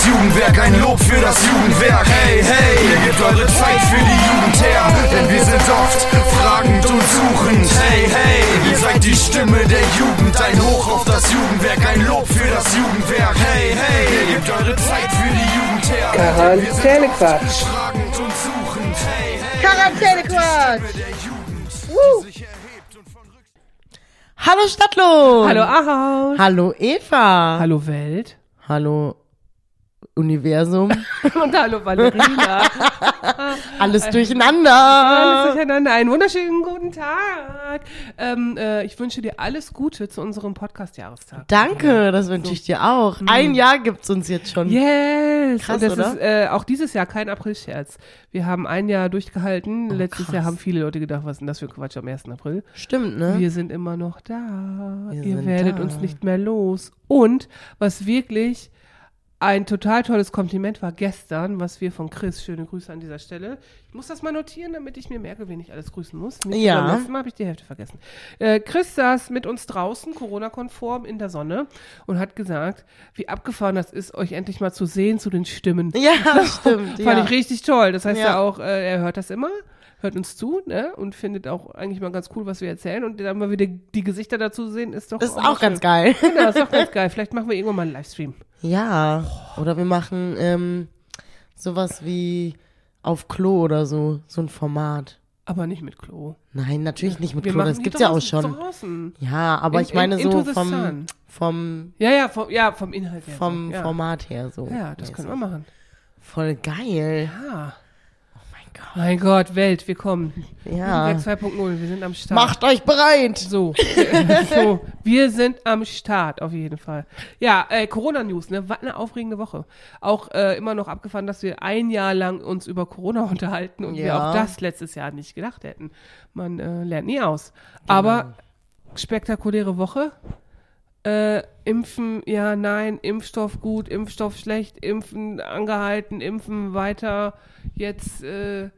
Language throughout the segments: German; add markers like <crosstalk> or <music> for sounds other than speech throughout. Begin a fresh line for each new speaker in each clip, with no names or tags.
das Jugendwerk, ein Lob für das Jugendwerk. Hey, hey, ihr gebt eure Zeit für die Jugend her, denn wir sind oft fragend und suchend. Hey, hey, ihr seid die Stimme der Jugend, ein Hoch auf das Jugendwerk, ein Lob für das Jugendwerk. Hey, hey, ihr gebt eure Zeit für die Jugend her.
Quarantänequatsch.
oft fragend und suchend. Hey, hey,
Quarantänequatsch.
Rücksicht
Hallo Stadtlohn.
Hallo Ahaus.
Hallo Eva.
Hallo Welt.
Hallo Universum. <laughs>
Und hallo Valerina. <laughs>
Alles
Alles
durcheinander.
durcheinander. Einen wunderschönen guten Tag. Ähm, äh, ich wünsche dir alles Gute zu unserem Podcast-Jahrestag.
Danke, das wünsche ich dir auch. Ein Jahr gibt's uns jetzt schon.
Yes!
Krass,
und das
oder?
ist äh, auch dieses Jahr kein April-Scherz. Wir haben ein Jahr durchgehalten. Letztes
krass.
Jahr haben viele Leute gedacht, was ist denn das für Quatsch am 1. April?
Stimmt, ne?
Wir sind immer noch da.
Wir
Ihr werdet
da.
uns nicht mehr los. Und was wirklich ein total tolles Kompliment war gestern, was wir von Chris, schöne Grüße an dieser Stelle. Ich muss das mal notieren, damit ich mir merke, wen ich alles grüßen muss. Nicht
Ja.
beim letzten Mal habe ich die Hälfte vergessen. Äh, Chris saß mit uns draußen, Corona-konform, in der Sonne und hat gesagt, wie abgefahren das ist, euch endlich mal zu sehen zu den Stimmen. <laughs>
Ja, stimmt. <laughs>
Fand
ja.
ich richtig toll. Das heißt ja,
Ja.
auch, äh, er hört das immer, hört uns zu, ne? Und findet auch eigentlich mal ganz cool, was wir erzählen. Und dann mal wieder die Gesichter dazu sehen, ist doch
Ist
mal
auch ganz geil.
Genau, ist auch <laughs> ganz geil. Vielleicht machen wir irgendwann mal einen Livestream.
Ja. Oder wir machen ähm, sowas wie auf Klo oder so, so ein Format.
Aber nicht mit Klo.
Nein, natürlich nicht mit
Wir
Klo,
machen
das
die
gibt's ja auch
draußen,
schon.
Draußen.
Ja, aber
In-
ich meine
in- into
so
the
vom,
sun.
vom,
Ja, ja, vom, ja, vom Inhalt her.
vom
ja.
Format her so.
Ja, das können wir machen.
Voll geil.
Ja.
Mein Gott.
Welt, wir kommen.
Ja.
Jugendwerk 2.0, wir sind am Start.
Macht euch bereit.
So, <laughs> so, wir sind am Start auf jeden Fall. Ja, äh, Corona-News, ne? Was eine aufregende Woche. Auch äh, immer noch abgefahren, dass wir ein Jahr lang uns über Corona <laughs> unterhalten und wir
Ja.
auch das letztes Jahr nicht gedacht hätten. Man äh, lernt nie aus. Aber spektakuläre Woche. Äh, impfen, ja, nein, Impfstoff gut, Impfstoff schlecht, Impfen angehalten, Impfen weiter. Jetzt äh,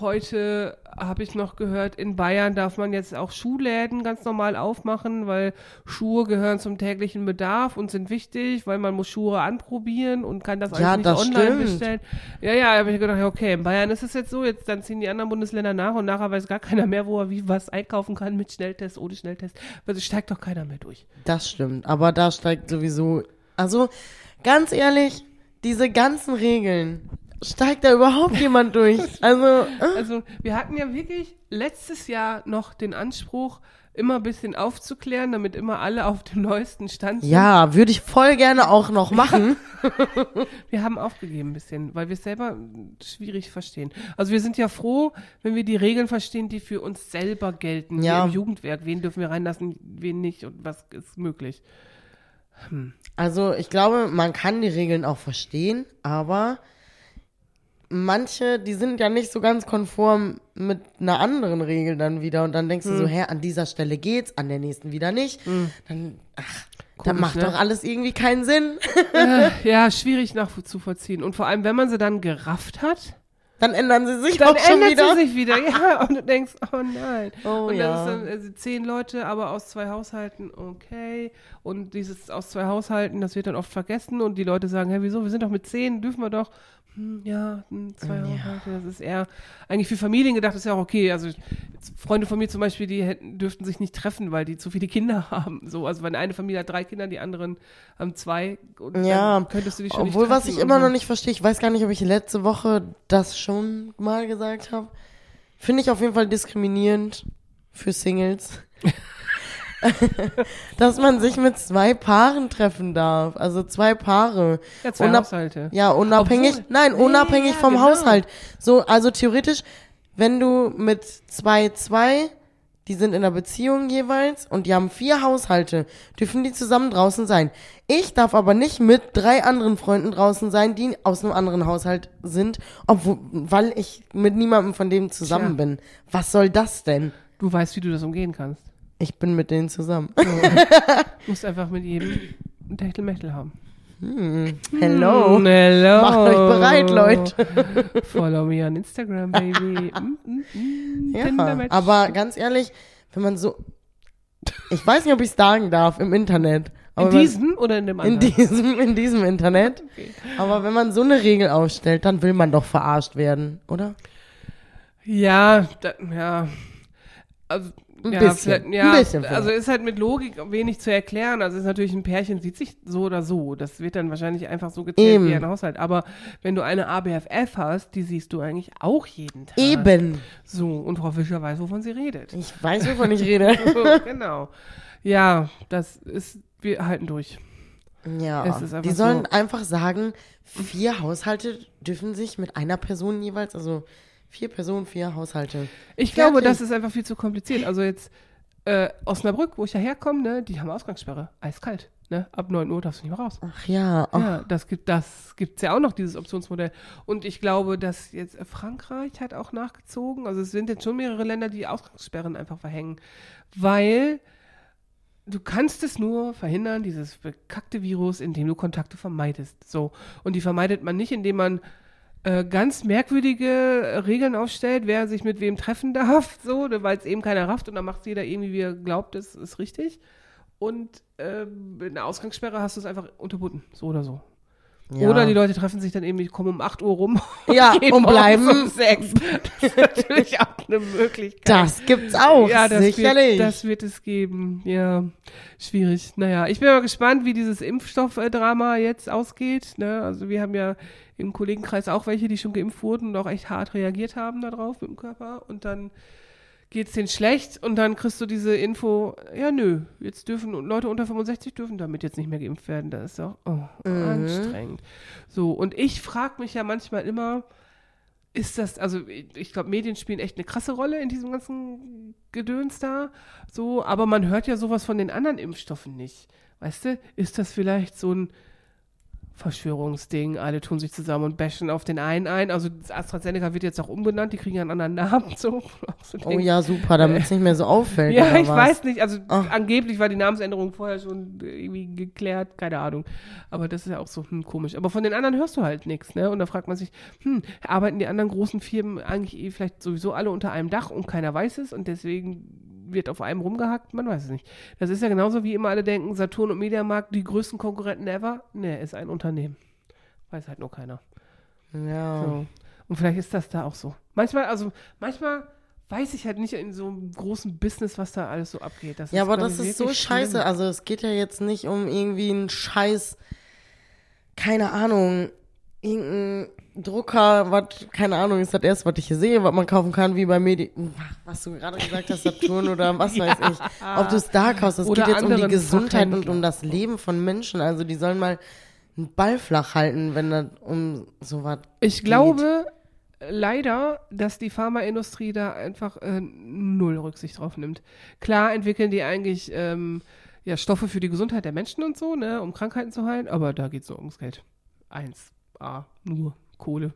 heute habe ich noch gehört, in Bayern darf man jetzt auch Schuhläden ganz normal aufmachen, weil Schuhe gehören zum täglichen Bedarf und sind wichtig, weil man muss Schuhe anprobieren und kann das alles
Ja,
nicht
das
online
stimmt.
bestellen. Ja, ja, habe ich gedacht, okay, in Bayern ist es jetzt so, jetzt dann ziehen die anderen Bundesländer nach und nachher weiß gar keiner mehr, wo er wie was einkaufen kann mit Schnelltest, ohne Schnelltest. Also steigt doch keiner mehr durch.
Das stimmt, aber da steigt sowieso, also ganz ehrlich, diese ganzen Regeln, steigt da überhaupt jemand durch? Also, äh,
Also wir hatten ja wirklich letztes Jahr noch den Anspruch, immer ein bisschen aufzuklären, damit immer alle auf dem neuesten Stand sind.
ja, würde ich voll gerne auch noch machen. <laughs>
Wir haben aufgegeben ein bisschen, weil wir es selber schwierig verstehen. Also wir sind ja froh, wenn wir die Regeln verstehen, die für uns selber gelten.
Ja.
Hier Im Jugendwerk, wen dürfen wir reinlassen, wen nicht und was ist möglich.
Also, ich glaube, man kann die Regeln auch verstehen, aber manche, die sind ja nicht so ganz konform mit einer anderen Regel dann wieder und dann denkst
Hm.
du so, hä, an dieser Stelle geht's, an der nächsten wieder nicht. Dann, ach,
Komisch,
macht
ne?
doch alles irgendwie keinen Sinn. <laughs>
Ja, schwierig nachzuvollziehen. Und vor allem, wenn man sie dann gerafft hat,
Dann ändern sie sich
dann
auch schon wieder.
sie sich wieder. Ja, <laughs> und du denkst, oh nein.
Oh
und dann
ja.
ist dann also zehn Leute, aber aus zwei Haushalten, okay. Und dieses aus zwei Haushalten, das wird dann oft vergessen und die Leute sagen, hä, wieso, wir sind doch mit zehn, dürfen wir doch. Hm, ja, hm, zwei Haushalte, das ist eher, eigentlich für Familien gedacht, ist ja auch okay. Also Freunde von mir zum Beispiel, die hätten, dürften sich nicht treffen, weil die zu viele Kinder <laughs> haben. So, also wenn eine Familie hat drei Kinder, die anderen haben zwei. Und
Ja,
dann könntest du dich schon
obwohl, was ich immer noch nicht verstehe, ich weiß gar nicht, ob ich letzte Woche das schon mal gesagt habe. Finde ich auf jeden Fall diskriminierend für Singles. <laughs> <laughs> Dass man sich mit zwei Paaren treffen darf. Also zwei Paare.
Ja, zwei
Unab-
Haushalte.
Ja, unabhängig.
Obwohl-
nein,
Nee,
unabhängig
ja,
vom
genau.
Haushalt. So, also theoretisch, wenn du mit zwei, zwei, die sind in einer Beziehung jeweils und die haben vier Haushalte, dürfen die zusammen draußen sein. Ich darf aber nicht mit drei anderen Freunden draußen sein, die aus einem anderen Haushalt sind, obwohl, weil ich mit niemandem von denen zusammen
Tja.
bin. Was soll das denn?
Du weißt, wie du das umgehen kannst.
Ich bin mit denen zusammen. <laughs>
Du musst einfach mit jedem Techtelmechtel haben.
Hello.
Mm, hello.
Macht euch bereit, Leute. <laughs>
Follow me on Instagram, baby. <laughs> Mm, mm, mm.
Ja, aber ganz ehrlich, wenn man so, ich weiß nicht, ob ich sagen darf im Internet,
in
wenn man-
diesem oder in dem
in
anderen?
diesem, in diesem Internet. Aber wenn man so eine Regel aufstellt, dann will man doch verarscht werden, oder?
Ja, da, ja. Also,
Ein
ja,
bisschen.
Ja,
Ein bisschen
also ist halt mit Logik wenig zu erklären. Also ist natürlich ein Pärchen sieht sich so oder so. Das wird dann wahrscheinlich einfach so gezählt
Eben.
wie ein Haushalt. Aber wenn du eine ABFF hast, die siehst du eigentlich auch jeden Tag.
Eben.
So, und Frau Fischer weiß, wovon sie redet.
Ich weiß, wovon ich rede. <laughs>
so, genau. Ja, das ist, wir halten durch.
Ja, die sollen
so-
einfach sagen, vier Haushalte dürfen sich mit einer Person jeweils, also vier Personen, vier Haushalte.
Ich glaube,
Fertig.
das ist einfach viel zu kompliziert. Also jetzt äh, Osnabrück, wo ich ja herkomme, ne, die haben Ausgangssperre. Eiskalt. Ne? Ab 9 Uhr darfst du nicht mehr raus.
Ach ja, oh,
Ja, das gibt das gibt's ja auch noch, dieses Optionsmodell. Und ich glaube, dass jetzt Frankreich hat auch nachgezogen. Also es sind jetzt schon mehrere Länder, die Ausgangssperren einfach verhängen. Weil du kannst es nur verhindern, dieses bekackte Virus, indem du Kontakte vermeidest. So. Und die vermeidet man nicht, indem man äh, ganz merkwürdige äh, Regeln aufstellt, wer sich mit wem treffen <laughs> darf, so, ne, weil es eben keiner rafft und dann macht jeder irgendwie, wie er glaubt, es ist richtig. Und ähm, in der Ausgangssperre hast du es einfach unterbunden, so oder so.
Ja.
Oder die Leute treffen sich dann eben, die kommen um 8 Uhr rum
Ja,
gehen
und bleiben.
um 6. Das ist natürlich <laughs> auch eine Möglichkeit.
Das gibt's auch,
ja, das
sicherlich.
Wird, das wird es geben. Ja, schwierig. Naja, ich bin mal gespannt, wie dieses Impfstoffdrama jetzt ausgeht. Ne? Also wir haben ja im Kollegenkreis auch welche, die schon geimpft wurden und auch echt hart reagiert haben darauf mit dem Körper. Und dann geht's denen schlecht und dann kriegst du diese Info, ja nö, jetzt dürfen Leute unter 65 dürfen damit jetzt nicht mehr geimpft werden. Das ist doch oh, anstrengend. So, und ich frage mich ja manchmal immer, ist das, also ich ich glaube, Medien spielen echt eine krasse Rolle in diesem ganzen Gedöns da. So, aber man hört ja sowas von den anderen Impfstoffen nicht. Weißt du, ist das vielleicht so ein Verschwörungsding? Alle tun sich zusammen und bashen auf den einen ein. Also das AstraZeneca wird jetzt auch umbenannt, die kriegen ja einen anderen Namen. So, <laughs> so
Oh ja, super, damit es nicht mehr so auffällt.
ja, ich
was?
weiß nicht. Also
Ach.
angeblich war die Namensänderung vorher schon irgendwie geklärt, keine Ahnung. Aber das ist ja auch so hm, komisch. Aber von den anderen hörst du halt nichts, ne? Und da fragt man sich, hm, arbeiten die anderen großen Firmen eigentlich eh vielleicht sowieso alle unter einem Dach und keiner weiß es und deswegen wird auf einem rumgehackt? Man weiß es nicht. Das ist ja genauso wie immer alle denken, Saturn und Mediamarkt, die größten Konkurrenten ever. Ne, ist ein Unternehmen. Weiß halt nur keiner.
Ja.
So. Und vielleicht ist das da auch so. Manchmal, also manchmal weiß ich halt nicht in so einem großen Business, was da alles so abgeht. Das
Ja, aber das ist so scheiße.
schlimm.
Also es geht ja jetzt nicht um irgendwie einen Scheiß, keine Ahnung, irgendein Drucker, was, keine Ahnung, ist das erste, was ich hier sehe, was man kaufen kann, wie bei Medi, was du gerade gesagt hast, Saturn oder was <laughs> weiß ich. Ob du es da kaufst, es geht jetzt um die Gesundheit und um das Leben von Menschen. Also die sollen mal einen Ball flach halten, wenn das um sowas
Ich glaube äh, leider, dass die Pharmaindustrie da einfach äh, null Rücksicht drauf nimmt. Klar entwickeln die eigentlich ähm, ja, Stoffe für die Gesundheit der Menschen und so, ne, um Krankheiten zu heilen, aber da geht es so ums Geld. Eins, A, nur Kohle.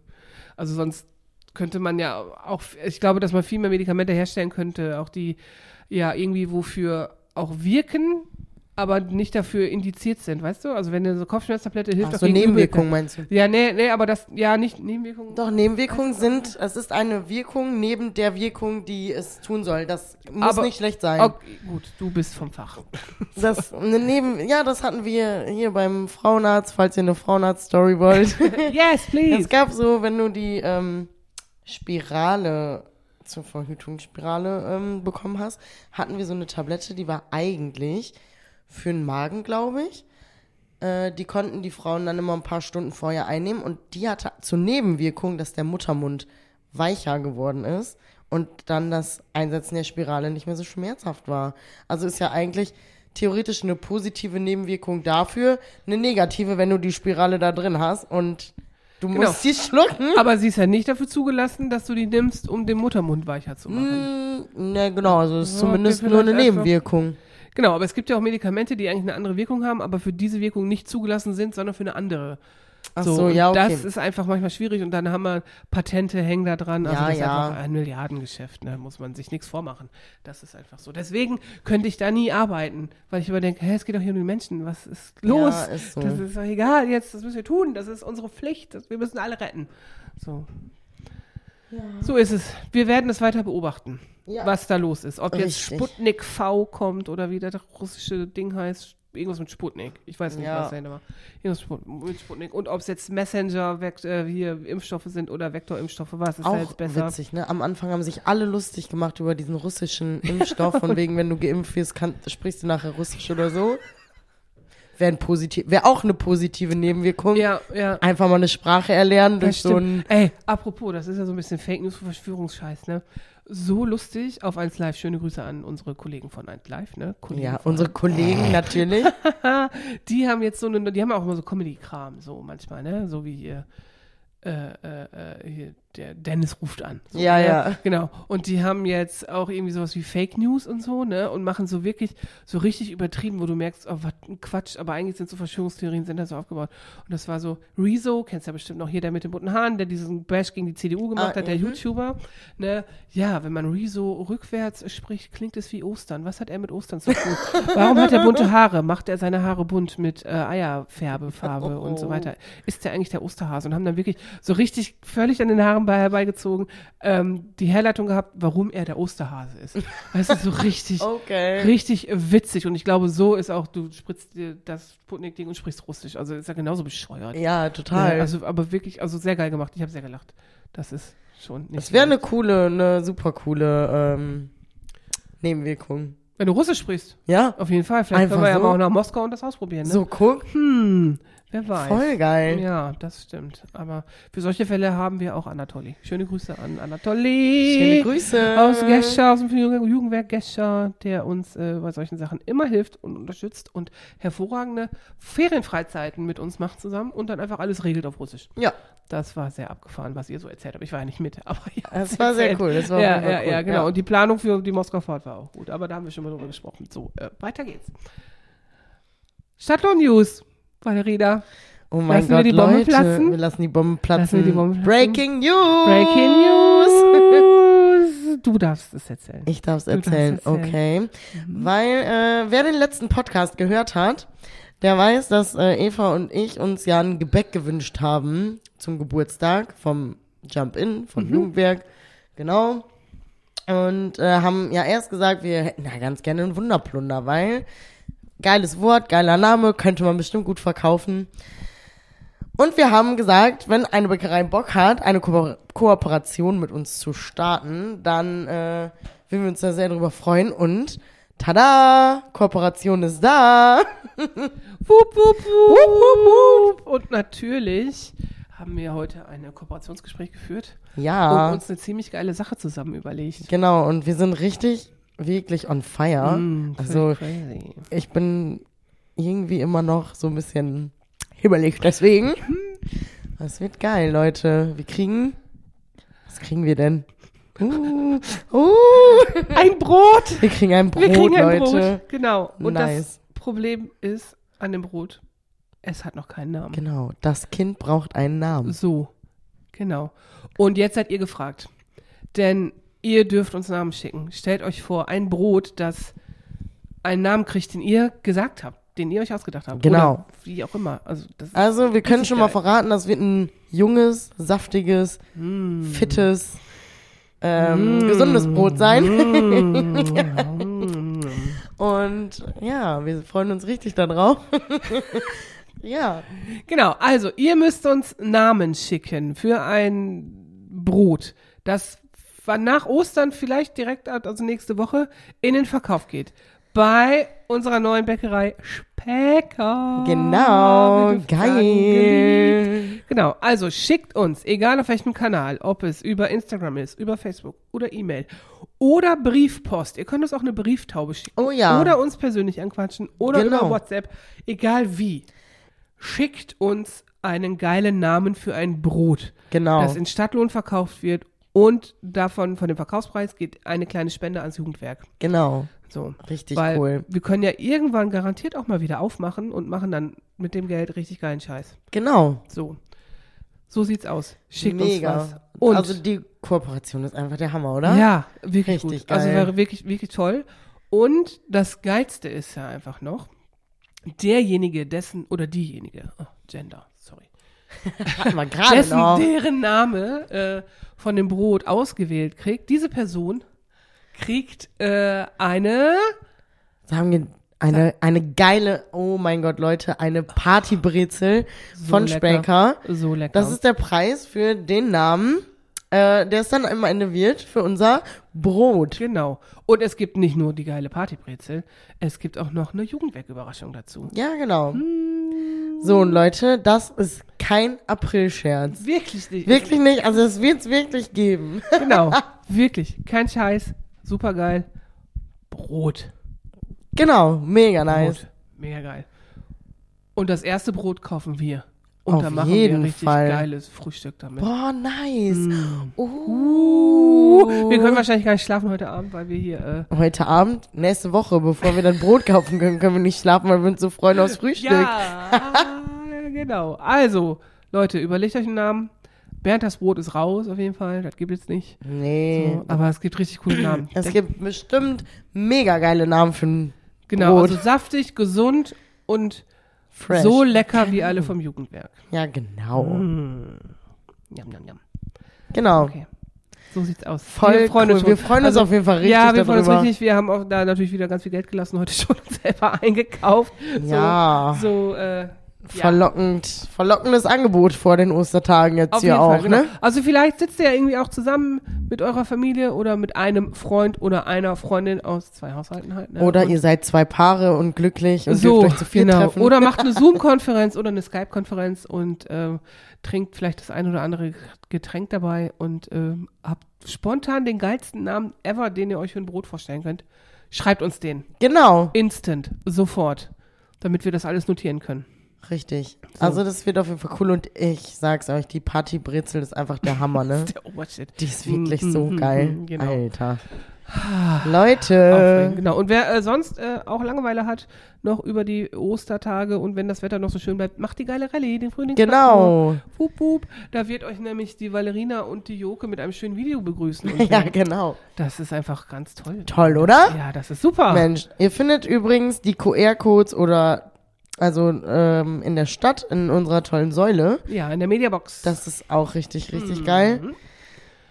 Also sonst könnte man ja auch, ich glaube, dass man viel mehr Medikamente herstellen könnte, auch die ja irgendwie wofür auch wirken, aber nicht dafür indiziert sind, weißt du? Also wenn eine so Kopfschmerztablette hilft,
Ach
auch
so, Nebenwirkungen meinst du?
Ja, nee, nee, aber das, ja, nicht Nebenwirkungen.
Doch, Nebenwirkungen sind, es ist eine Wirkung neben der Wirkung, die es tun soll. Das muss
Aber-
nicht schlecht sein.
Okay, gut, du bist vom Fach.
Das eine Neben, ja, das hatten wir hier beim Frauenarzt, falls ihr eine Frauenarzt-Story wollt. <laughs> <laughs>
yes, please.
es gab so, wenn du die ähm, Spirale zur Verhütung Spirale ähm, bekommen hast, hatten wir so eine Tablette, die war eigentlich für den Magen, glaube ich. Äh, die konnten die Frauen dann immer ein paar Stunden vorher einnehmen und die hatte zur Nebenwirkung, dass der Muttermund weicher geworden ist und dann das Einsetzen der Spirale nicht mehr so schmerzhaft war. Also ist ja eigentlich theoretisch eine positive Nebenwirkung dafür, eine negative, wenn du die Spirale da drin hast und du
Genau.
musst die schlucken.
Aber sie ist ja nicht dafür zugelassen, dass du die nimmst, um den Muttermund weicher zu machen.
Mm, Ne, genau, also es ist
Ja,
zumindest nur eine
vielleicht einfach-
Nebenwirkung.
Genau, aber es gibt ja auch Medikamente, die eigentlich eine andere Wirkung haben, aber für diese Wirkung nicht zugelassen sind, sondern für eine andere.
Ach so,
und
ja, okay.
Das ist einfach manchmal schwierig und dann haben wir Patente hängen da dran. Also
Ja,
das ist
ja.
einfach ein Milliardengeschäft, da muss man sich nichts vormachen. Das ist einfach so. Deswegen könnte ich da nie arbeiten, weil ich immer denke, hä, es geht doch hier um die Menschen, was ist los?
Ja, ist so.
Das ist doch egal, jetzt, das müssen wir tun, das ist unsere Pflicht, das, wir müssen alle retten. So. So ist es. Wir werden es weiter beobachten,
Ja.
was da los ist. Ob jetzt
Richtig.
Sputnik V kommt oder wie das russische Ding heißt, irgendwas mit Sputnik. Ich weiß nicht,
Ja.
was dahinter war. Irgendwas mit Sputnik. Und ob es jetzt Messenger, Vekt äh, hier Impfstoffe sind oder Vektorimpfstoffe, was ist da
Auch
jetzt besser?
witzig, ne? Am Anfang haben sich alle lustig gemacht über diesen russischen Impfstoff, von <laughs> wegen, wenn du geimpft wirst, kann, sprichst du nachher Russisch oder so. Wäre positiv, wäre auch eine positive Nebenwirkung.
Ja, ja.
Einfach mal eine Sprache erlernen durch so ein.
Ey, apropos, das ist ja so ein bisschen Fake News, Verschwörungsscheiß, ne? So lustig auf 1 Live. Schöne Grüße an unsere Kollegen von 1 Live, ne? Kollegen
Ja, unsere Kollegen natürlich. <laughs>
die haben jetzt so eine, die haben auch immer so Comedy-Kram, so manchmal, ne? So wie hier, äh, äh, äh, hier der Dennis ruft an. So,
Ja,
ne?
ja.
Genau. Und die haben jetzt auch irgendwie sowas wie Fake News und so, ne? Und machen so wirklich so richtig übertrieben, wo du merkst, oh, was ein Quatsch, aber eigentlich sind so Verschwörungstheorien, sind da so aufgebaut. Und das war so Rezo, kennst ja bestimmt noch hier, der mit den bunten Haaren, der diesen Bash gegen die CDU gemacht
Ah,
hat, der
mhm.
YouTuber, ne? Ja, wenn man Rezo rückwärts spricht, klingt es wie Ostern. Was hat er mit Ostern zu tun? <laughs> Warum hat er bunte Haare? Macht er seine Haare bunt mit äh, Eierfärbefarbe <laughs> und so weiter? Ist der eigentlich der Osterhase? Und haben dann wirklich so richtig völlig an den Haaren bei, herbeigezogen ähm, die Herleitung gehabt, warum er der Osterhase ist. Weißt du, so <laughs> richtig,
Okay.
richtig witzig. Und ich glaube, so ist auch, du spritzt dir das Sputnik-Ding und sprichst Russisch. Also ist ja genauso bescheuert.
Ja, total.
Ja, also, aber wirklich, also sehr geil gemacht. Ich habe sehr gelacht. Das ist schon nicht.
das wäre eine coole, eine super coole ähm, Nebenwirkung.
Wenn du Russisch sprichst,
Ja,
auf jeden Fall. Vielleicht
Einfach
können wir ja
so.
mal auch nach Moskau und das ausprobieren. Ne?
so guck.
Hm, wer weiß.
Voll geil.
Ja, das stimmt. Aber für solche Fälle haben wir auch Anatoli. Schöne Grüße an Anatoli.
Schöne Grüße.
Aus Gescher, aus dem Jugend- Jugendwerk Gescher, der uns äh, bei solchen Sachen immer hilft und unterstützt und hervorragende Ferienfreizeiten mit uns macht zusammen und dann einfach alles regelt auf Russisch.
Ja,
Das war sehr abgefahren, was ihr so erzählt habt. Ich war ja nicht mit, <laughs> aber ja.
das war sehr cool. Das war
Ja, ja,
cool.
ja, genau. Und die Planung für die Moskau-Fahrt war auch gut. Aber da haben wir schon mal drüber gesprochen. So, äh, weiter geht's. Stadtlohn-News, Valerina.
Oh mein
Lassen wir
Gott,
die Bombe
Leute,
platzen?
wir lassen die Bomben platzen.
Lassen wir die Bombe platzen?
Breaking News.
Breaking News. <laughs> Du darfst es erzählen.
Ich darf es erzählen,
erzählen.
okay. Weil, äh, wer den letzten Podcast gehört hat, der weiß, dass äh, Eva und ich uns ja ein Gebäck gewünscht haben zum Geburtstag vom Jump-In, von
Mhm.
Jugendwerk. Genau. Und äh, haben ja erst gesagt, wir hätten ja ganz gerne einen Wunderplunder, weil geiles Wort, geiler Name, könnte man bestimmt gut verkaufen. Und wir haben gesagt, wenn eine Bäckerei Bock hat, eine Ko Kooperation mit uns zu starten, dann äh, würden wir uns da sehr drüber freuen. Und tada, Kooperation ist da. <laughs>
Wup, wup, wup. Und natürlich haben wir heute ein Kooperationsgespräch geführt
Ja,
und uns eine ziemlich geile Sache zusammen überlegt.
genau. Und wir sind richtig, wirklich on fire.
Mm,
also
crazy.
ich bin irgendwie immer noch so ein bisschen hibbelig deswegen. Das wird geil, Leute. Wir kriegen, was kriegen wir denn? Uh, uh,
Ein Brot!
wir kriegen ein Brot,
Wir kriegen ein
Leute.
Brot. Genau. Und
Nice.
das Problem ist an dem Brot, es hat noch keinen Namen.
Genau, das Kind braucht einen Namen.
So, genau. Und jetzt seid ihr gefragt. Denn ihr dürft uns Namen schicken. Stellt euch vor, ein Brot, das einen Namen kriegt, den ihr gesagt habt, den ihr euch ausgedacht habt.
Genau.
Oder wie auch immer. Also,
Also, wir können schon mal
geil.
verraten, das wird ein junges, saftiges,
Mm.
fittes, ähm, gesundes Brot sein.
Mm. <laughs>
Und ja, wir freuen uns richtig darauf. <laughs> ja,
Genau, also ihr müsst uns Namen schicken für ein Brot, das wann nach Ostern vielleicht direkt, also nächste Woche, in den Verkauf geht. Bei unserer neuen Bäckerei Specker.
genau, geil.
Genau, also schickt uns, egal auf welchem Kanal, ob es über Instagram ist, über Facebook oder E-Mail oder Briefpost. Ihr könnt uns auch eine Brieftaube schicken.
Oh ja.
Oder uns persönlich anquatschen oder
Genau.
über WhatsApp. Egal wie. Schickt uns einen geilen Namen für ein Brot,
Genau.
das in Stadtlohn verkauft wird und davon, von dem Verkaufspreis geht eine kleine Spende ans Jugendwerk.
Genau,
So.
richtig
Weil
cool.
wir können ja irgendwann garantiert auch mal wieder aufmachen und machen dann mit dem Geld richtig geilen Scheiß.
Genau,
So. So sieht's aus. Schickt
mega.
uns was. Und
also die Kooperation ist einfach der Hammer, oder?
ja, wirklich
Richtig
gut. Also
geil.
wäre wirklich, wirklich toll. Und das Geilste ist ja einfach noch, derjenige, dessen, oder diejenige, oh, Gender, <laughs>
wir gerade
dessen,
noch.
deren Name äh, von dem Brot ausgewählt kriegt, diese Person kriegt äh, eine,
Sagen wir Eine, eine geile, oh mein Gott, Leute, eine Partybrezel von
lecker. So lecker.
Das ist der Preis für den Namen, äh, der es dann am Ende wird für unser Brot.
Genau. Und es gibt nicht nur die geile Partybrezel, es gibt auch noch eine Jugendwerküberraschung dazu.
Ja, genau.
Hm.
So, und Leute, das ist kein Aprilscherz.
Wirklich nicht.
Wirklich nicht, also es wird es wirklich geben. <laughs>
Genau. Wirklich. Kein Scheiß. Super geil. Brot.
genau, mega nice.
Brot. Mega geil. Und das erste Brot kaufen wir. Und
Auf
dann machen
jeden
wir richtig
Fall.
geiles Frühstück damit.
Boah, nice.
Mm.
Uh.
Uh, wir können wahrscheinlich gar nicht schlafen heute Abend, weil wir hier. Äh,
Heute Abend, nächste Woche, bevor wir dann Brot kaufen können, können wir nicht schlafen, weil wir uns so freuen aufs Frühstück.
ja, <laughs> genau. Also, Leute, überlegt euch einen Namen. Bernd das Brot ist raus, auf jeden Fall. Das gibt es nicht.
Nee.
So, aber es gibt richtig coole Namen.
Es gibt bestimmt mega geile Namen für ein
genau,
Brot.
also saftig, gesund und
Fresh.
so lecker wie alle vom Jugendwerk.
ja, genau.
Mm. Yum, yum, yum.
Genau.
Okay. So sieht's aus.
Voll
wir freuen
cool.
uns schon.
Wir freuen uns
Also,
auf jeden Fall richtig
Ja, wir freuen uns
darüber.
richtig. Wir haben auch da natürlich wieder ganz viel Geld gelassen, heute <laughs> schon selber eingekauft.
Ja.
So, so äh, ja.
Verlockend, verlockendes Angebot vor den Ostertagen jetzt
Auf
hier auch,
Fall, genau.
ne?
Also vielleicht sitzt ihr ja irgendwie auch zusammen mit eurer Familie oder mit einem Freund oder einer Freundin aus zwei Haushalten halt. Ne?
Oder
Und
ihr seid zwei Paare und glücklich und
so,
dürft euch zu viel
genau.
treffen.
Oder macht eine <laughs> Zoom-Konferenz oder eine Skype-Konferenz und ähm, trinkt vielleicht das ein oder andere Getränk dabei und ähm, habt spontan den geilsten Namen ever, den ihr euch für ein Brot vorstellen könnt. Schreibt uns den.
genau,
Instant. Sofort. Damit wir das alles notieren können.
Richtig. Also das wird auf jeden Fall cool und ich sag's euch, die Partybrezel ist einfach der Hammer, ne? <laughs>
Der Obershit.
Die ist wirklich
Mm,
so
mm,
geil.
mm, genau.
Alter.
Aufregend,
Leute.
genau. Und wer äh, sonst äh, auch Langeweile hat, noch über die Ostertage und wenn das Wetter noch so schön bleibt, macht die geile Rallye, den Frühling.
Genau.
Wup, wup. Da wird euch nämlich die Valerina und die Joke mit einem schönen Video begrüßen. Und <laughs>
Ja,
so.
genau.
Das ist einfach ganz toll.
Toll, oder?
Ja, das ist super.
Mensch, ihr findet übrigens die QR-Codes oder also ähm, in der Stadt in unserer tollen Säule.
Ja, in der Mediabox.
Das ist auch richtig,
Mhm.
richtig geil.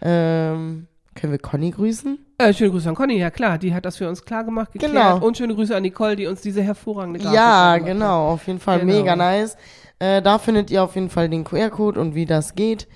Ähm, können wir Conny grüßen?
Äh, schöne Grüße an Conny, ja klar, die hat das für uns klar gemacht, geklärt.
Genau.
Und schöne Grüße an Nicole, die uns diese hervorragende Grafik
Ja,
hat.
genau, auf jeden Fall
Genau.
mega nice. Äh, da findet ihr auf jeden Fall den QR-Code und wie das geht,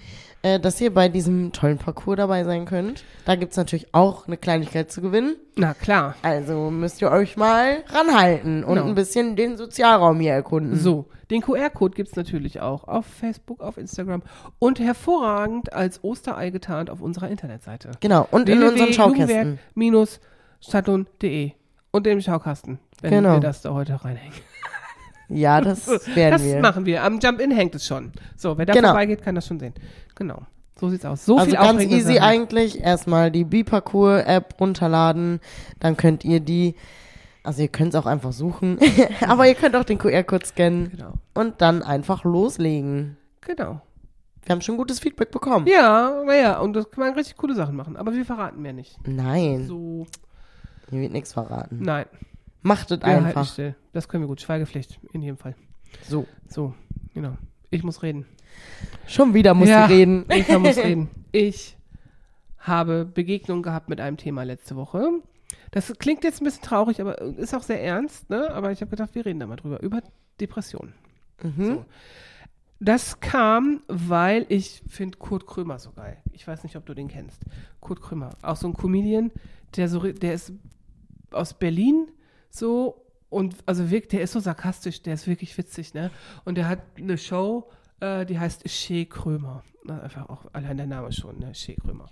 äh, dass ihr bei diesem tollen Parcours dabei sein könnt. Da gibt's natürlich auch eine Kleinigkeit zu gewinnen.
Na klar.
Also müsst ihr euch mal ranhalten und
Genau.
ein bisschen den Sozialraum hier erkunden.
So, den QR-Code gibt's natürlich auch auf Facebook, auf Instagram und hervorragend als Osterei getarnt auf unserer Internetseite.
Genau, und in unseren Schaukästen.
www.jugendwerk-stadtlohn.de und im Schaukasten, wenn
Genau.
wir das da heute reinhängen.
Ja, das <laughs> werden
Das
wir.
machen wir. Am Jump-In hängt es schon. So, wer da
Genau.
vorbeigeht, kann das schon sehen. Genau. So sieht's aus. So
Also
viel
ganz easy
Sachen.
eigentlich. Erstmal die B-Parcours-App runterladen. Dann könnt ihr die, also ihr könnt es auch einfach suchen, <laughs> aber ihr könnt auch den QR-Code scannen
Genau.
und dann einfach loslegen.
Genau.
Wir haben schon gutes Feedback bekommen.
Ja, naja, und das kann man richtig coole Sachen machen. Aber wir verraten mehr nicht.
Nein,
So,
hier wird nichts verraten.
nein.
Macht es einfach.
still. Das können wir gut. Schweigepflicht, in jedem Fall.
So.
So, genau. Ich muss reden.
Schon wieder muss
Ja.
reden. <laughs>
Ich muss <laughs> reden. Ich habe Begegnung gehabt mit einem Thema letzte Woche. Das klingt jetzt ein bisschen traurig, aber ist auch sehr ernst, ne? Aber ich habe gedacht, wir reden da mal drüber. Über Depressionen.
Mhm.
So. Das kam, weil ich finde Kurt Krömer so geil. Ich weiß nicht, ob du den kennst. Kurt Krömer, auch so ein Comedian, der so, der ist aus Berlin so und also wirklich, der ist so sarkastisch, der ist wirklich witzig, ne? Und der hat eine Show, äh, die heißt Shea Krömer. Einfach auch allein der Name schon, ne? Shea Krömer.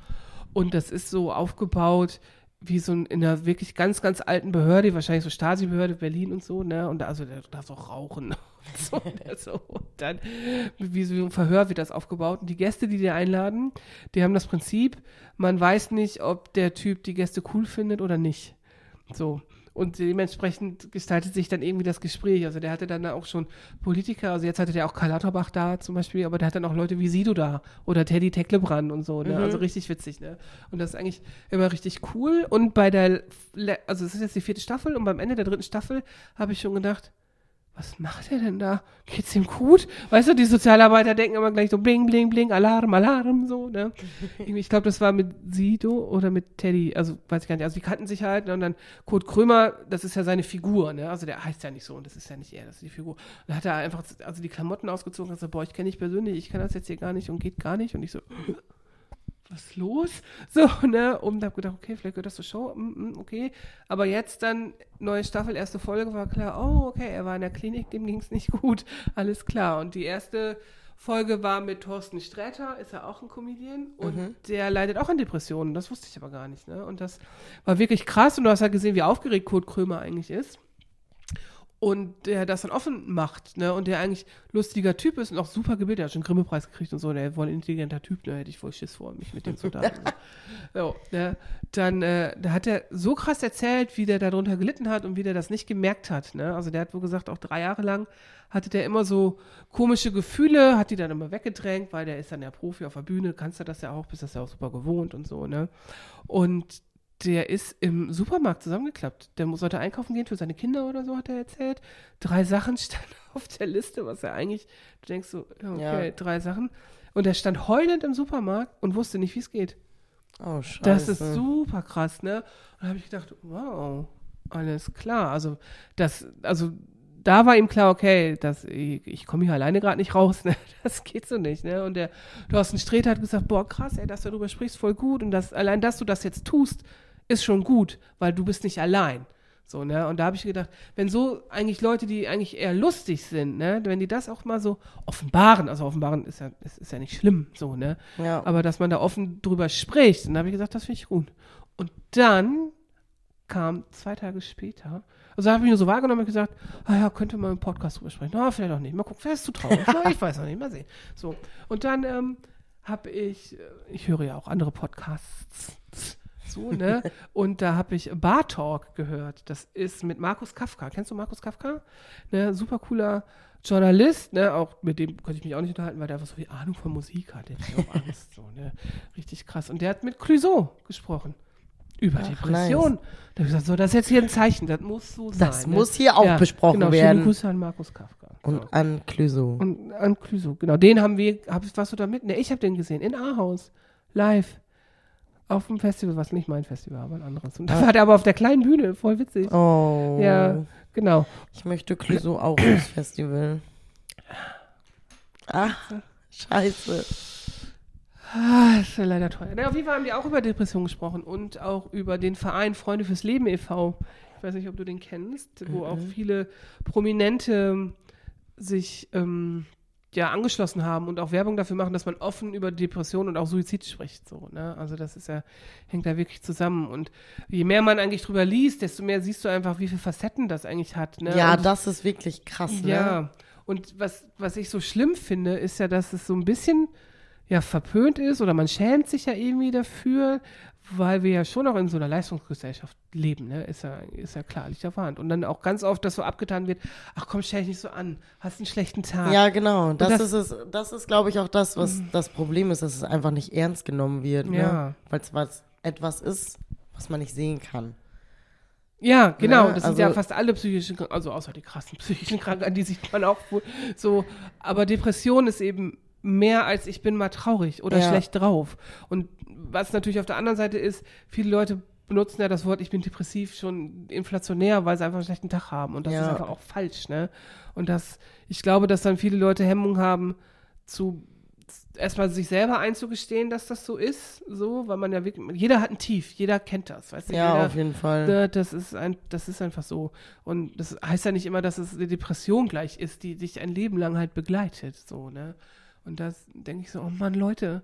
Und das ist so aufgebaut wie so in einer wirklich ganz, ganz alten Behörde, wahrscheinlich so Stasi-Behörde Berlin und so, ne? Und da, also der darf auch rauchen <laughs> so, der so. Und dann, wie so ein Verhör wird das aufgebaut. Und die Gäste, die die einladen, die haben das Prinzip, man weiß nicht, ob der Typ die Gäste cool findet oder nicht. So. Und dementsprechend gestaltet sich dann irgendwie das Gespräch. Also der hatte dann auch schon Politiker, also jetzt hatte der auch Karl Lauterbach da zum Beispiel, aber der hat dann auch Leute wie Sido da oder Teddy Tecklebrand und so, ne? Also richtig witzig, ne? Und das ist eigentlich immer richtig cool. Und bei der, also es ist jetzt die vierte Staffel und beim Ende der dritten Staffel habe ich schon gedacht, was macht er denn da? Geht's ihm gut? Weißt du, die Sozialarbeiter denken immer gleich so bling, bling, bling, Alarm, Alarm, so, ne? Ich glaube, das war mit Sido oder mit Teddy, also weiß ich gar nicht. Also die kannten sich halt ne? und dann Kurt Krömer, das ist ja seine Figur, ne? Also der heißt ja nicht so und das ist ja nicht er, das ist die Figur. Und dann hat er einfach also die Klamotten ausgezogen und gesagt, boah, ich kenne dich persönlich, ich kann das jetzt hier gar nicht und geht gar nicht. Und ich so, was ist los? <laughs> So, ne? Und hab gedacht, okay, vielleicht gehört das zur Show, mm, mm, okay. Aber jetzt dann, neue Staffel, erste Folge, war klar, oh, okay, er war in der Klinik, dem ging es nicht <laughs> gut. Alles klar. Und die erste Folge war mit Thorsten Sträter, ist ja auch ein Comedian und der leidet auch an Depressionen. Das wusste ich aber gar nicht, ne? Und das war wirklich krass und du hast halt gesehen, wie aufgeregt Kurt Krömer eigentlich ist und der das dann offen macht, ne, und der eigentlich lustiger Typ ist und auch super gebildet, der hat schon einen Grimme-Preis gekriegt und so, der war ein intelligenter Typ, ne, hätte ich voll Schiss vor, mich mit dem zu <laughs> unterhalten. so, ne, dann, äh, da hat er so krass erzählt, wie der darunter gelitten hat und wie der das nicht gemerkt hat, ne, also der hat wohl gesagt, auch drei Jahre lang hatte der immer so komische Gefühle, hat die dann immer weggedrängt, weil der ist dann ja Profi auf der Bühne, kannst du das ja auch, bist das ja auch super gewohnt und so, ne, und der ist im Supermarkt zusammengeklappt. Der sollte einkaufen gehen für seine Kinder oder so, hat er erzählt. Drei Sachen <laughs> standen auf der Liste, was er eigentlich, du denkst so, okay,
Ja.
drei Sachen. Und er stand heulend im Supermarkt und wusste nicht, wie es geht.
Oh, scheiße.
Das ist super krass, ne? Und da habe ich gedacht, wow, alles klar. Also, das, also, da war ihm klar, okay, das, ich, ich komme hier alleine gerade nicht raus, <laughs> ne? Das geht so nicht, ne? Und der Thorsten Sträter hat gesagt, boah, krass, ey, dass du darüber sprichst, voll gut. Und das, allein, dass du das jetzt tust, ist schon gut, weil du bist nicht allein. So, ne? Und da habe ich gedacht, wenn so eigentlich Leute, die eigentlich eher lustig sind, ne, wenn die das auch mal so offenbaren, also offenbaren ist ja, ist, ist ja nicht schlimm, so, ne?
Ja.
Aber dass man da offen drüber spricht, und da habe ich gesagt, das finde ich gut. Und dann kam zwei Tage später, also habe ich nur so wahrgenommen und gesagt, ah ja, könnte man im Podcast drüber sprechen. Na, vielleicht auch nicht. Mal gucken, vielleicht ist zu traurig. Ich weiß noch nicht, mal sehen. So. Und dann ähm, habe ich, äh, ich höre ja auch andere Podcasts, so, ne? <laughs> Und da habe ich Bar Talk gehört. Das ist mit Markus Kafka. Kennst du Markus Kafka? Ne, super cooler Journalist, ne? Auch mit dem konnte ich mich auch nicht unterhalten, weil der einfach so viel Ahnung von Musik hat. Der hat auch Angst, so, ne? Richtig krass. Und der hat mit Clouseau gesprochen. Über
Ach,
Depression. Da habe ich gesagt, so, das ist jetzt hier ein Zeichen, das muss so sein.
Das
ne?
muss hier auch besprochen
genau,
werden.
Schöne Grüße an Markus Kafka.
Und an Clüso.
Und an Clüso, genau. Den haben wir, hab, warst du da mit? Ne, ich habe den gesehen, in Ahaus, live. Auf dem Festival, was nicht mein Festival, aber ein anderes. Und da war der aber auf der kleinen Bühne, voll witzig.
Oh.
Ja, genau.
Ich möchte Clüso auch ins Festival. Ach, scheiße.
Ah, ist ja leider teuer. Na, auf jeden Fall haben die auch über Depression gesprochen und auch über den Verein Freunde fürs Leben e.V. Ich weiß nicht, ob du den kennst, wo auch viele Prominente sich ähm, ja angeschlossen haben und auch Werbung dafür machen, dass man offen über Depression und auch Suizid spricht. So, ne? Also das ist ja, hängt da wirklich zusammen. Und je mehr man eigentlich drüber liest, desto mehr siehst du einfach, wie viele Facetten das eigentlich hat. Ne?
Ja,
und,
das ist wirklich krass, ne?
ja. Und was, was ich so schlimm finde, ist ja, dass es so ein bisschen ja verpönt ist oder man schämt sich ja irgendwie dafür, weil wir ja schon auch in so einer Leistungsgesellschaft leben, ne? Ist ja, ist ja klar, liegt auf der Hand. Und dann auch ganz oft, dass so abgetan wird, ach komm, stell dich nicht so an, hast einen schlechten Tag.
Ja, genau. Das,
das-
ist es. Das ist, glaube ich, auch das, was das Problem ist, dass es einfach nicht ernst genommen wird. Ne?
Ja.
Weil es was etwas ist, was man nicht sehen kann.
Ja, genau.
Ne,
Das sind ja
also-
fast alle psychischen, Krank- also außer die krassen <laughs> psychischen Krankheiten, die sieht man auch wohl so. Aber Depression ist eben mehr als ich bin mal traurig oder
Ja.
schlecht drauf. Und was natürlich auf der anderen Seite ist, viele Leute benutzen ja das Wort ich bin depressiv schon inflationär, weil sie einfach einen schlechten Tag haben. Und das
Ja.
ist einfach auch falsch, ne? Und das, ich glaube, dass dann viele Leute Hemmung haben, zu erstmal sich selber einzugestehen, dass das so ist, so, weil man ja wirklich, jeder hat ein Tief, jeder kennt das, weißt du?
Ja,
jeder,
auf jeden Fall.
Ne, das ist ein, das ist einfach so. Und das heißt ja nicht immer, dass es eine Depression gleich ist, die dich ein Leben lang halt begleitet, so, ne? Und das denke ich so, oh Mann, Leute,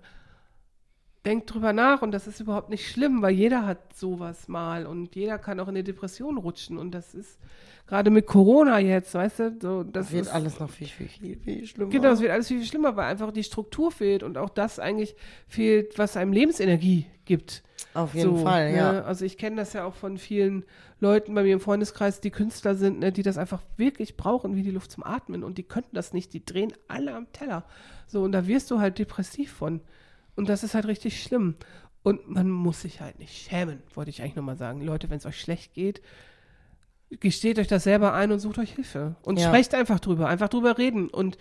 denkt drüber nach und das ist überhaupt nicht schlimm, weil jeder hat sowas mal und jeder kann auch in eine Depression rutschen und das ist gerade mit Corona jetzt, weißt du, so, das
wird
ist,
alles noch viel, viel, viel, viel schlimmer.
Genau, es wird alles viel, viel schlimmer, weil einfach die Struktur fehlt und auch das eigentlich fehlt, was einem Lebensenergie gibt.
Auf jeden Fall, ja.
Ne? Also ich kenne das ja auch von vielen Leuten bei mir im Freundeskreis, die Künstler sind, ne, die das einfach wirklich brauchen, wie die Luft zum Atmen und die könnten das nicht, die drehen alle am Teller. So, und da wirst du halt depressiv von. Und das ist halt richtig schlimm. Und man muss sich halt nicht schämen, wollte ich eigentlich nochmal sagen. Leute, wenn es euch schlecht geht, gesteht euch das selber ein und sucht euch Hilfe. Und
Ja.
sprecht einfach drüber, einfach drüber reden und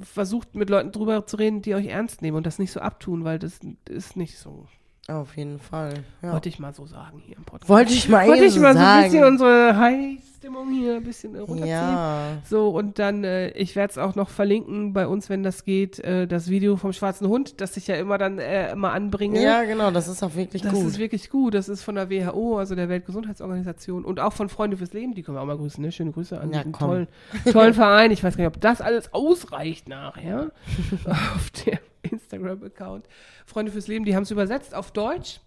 versucht mit Leuten drüber zu reden, die euch ernst nehmen und das nicht so abtun, weil das ist nicht so.
Auf jeden Fall. Ja.
Wollte ich mal so sagen hier im Podcast.
Wollte ich mal
Wollte
eben
ich mal so ein bisschen
sagen.
unsere High-Stimmung hier ein bisschen runterziehen.
Ja.
So, und dann, äh, ich werde es auch noch verlinken bei uns, wenn das geht, äh, das Video vom schwarzen Hund, das ich ja immer dann äh, immer anbringe.
Ja, genau, das ist auch wirklich
Das
gut.
ist wirklich gut. Das ist von der WHO, also der Weltgesundheitsorganisation und auch von Freunde fürs Leben. Die können wir auch mal grüßen. Ne? Schöne Grüße an
Ja,
diesen
komm.
tollen, tollen Verein. Ich weiß gar nicht, ob das alles ausreicht nachher <laughs> auf dem <laughs> Instagram-Account. Freunde fürs Leben, die haben es übersetzt auf Deutsch.